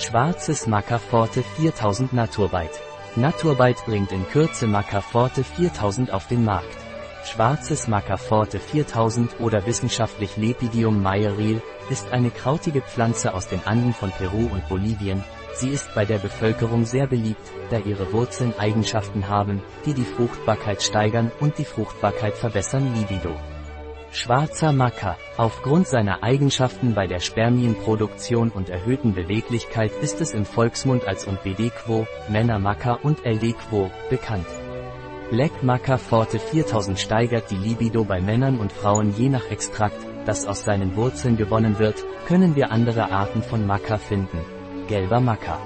Schwarzes Maca Forte 4000 Naturbite. Naturbite bringt in Kürze Maca Forte 4000 auf den Markt. Schwarzes Maca Forte 4000 oder wissenschaftlich Lepidium mayeril ist eine krautige Pflanze aus den Anden von Peru und Bolivien. Sie ist bei der Bevölkerung sehr beliebt, da ihre Wurzeln Eigenschaften haben, die die Fruchtbarkeit steigern und die Fruchtbarkeit verbessern Libido. Schwarzer Macker. Aufgrund seiner Eigenschaften bei der Spermienproduktion und erhöhten Beweglichkeit ist es im Volksmund als und BD-Quo, Männermacker und LD-Quo bekannt. Black Maca Forte 4000 steigert die Libido bei Männern und Frauen je nach Extrakt, das aus seinen Wurzeln gewonnen wird, können wir andere Arten von Maca finden. Gelber Maca.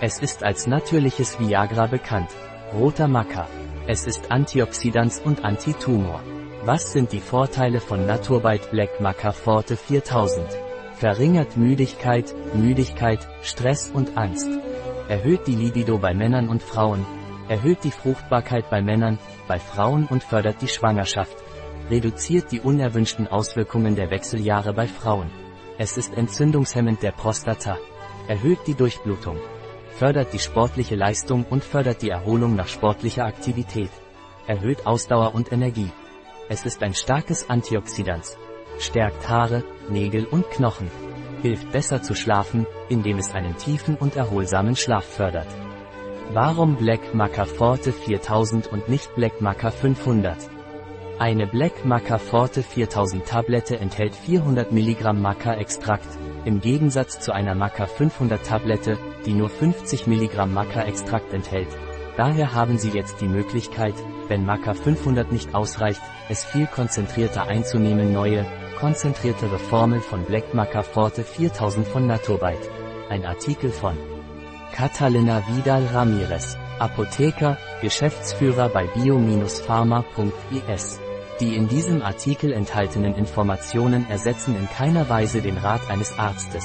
Es ist als natürliches Viagra bekannt. Roter Maca. Es ist Antioxidans und Antitumor. Was sind die Vorteile von Naturbite Black Maca Forte 4000? Verringert Müdigkeit, Müdigkeit, Stress und Angst. Erhöht die Libido bei Männern und Frauen. Erhöht die Fruchtbarkeit bei Männern, bei Frauen und fördert die Schwangerschaft. Reduziert die unerwünschten Auswirkungen der Wechseljahre bei Frauen. Es ist entzündungshemmend der Prostata. Erhöht die Durchblutung. Fördert die sportliche Leistung und fördert die Erholung nach sportlicher Aktivität. Erhöht Ausdauer und Energie. Es ist ein starkes Antioxidant. Stärkt Haare, Nägel und Knochen. Hilft besser zu schlafen, indem es einen tiefen und erholsamen Schlaf fördert. Warum Black Maca Forte 4000 und nicht Black Maca 500? Eine Black Maca Forte 4000 Tablette enthält 400 mg Maca-Extrakt, im Gegensatz zu einer Maca 500 Tablette, die nur 50 mg Maca-Extrakt enthält. Daher haben Sie jetzt die Möglichkeit, wenn Maca 500 nicht ausreicht, es viel konzentrierter einzunehmen neue, konzentriertere Formel von Black Maca Forte 4000 von Naturbite. Ein Artikel von Catalina Vidal Ramirez, Apotheker, Geschäftsführer bei bio-pharma.is. Die in diesem Artikel enthaltenen Informationen ersetzen in keiner Weise den Rat eines Arztes.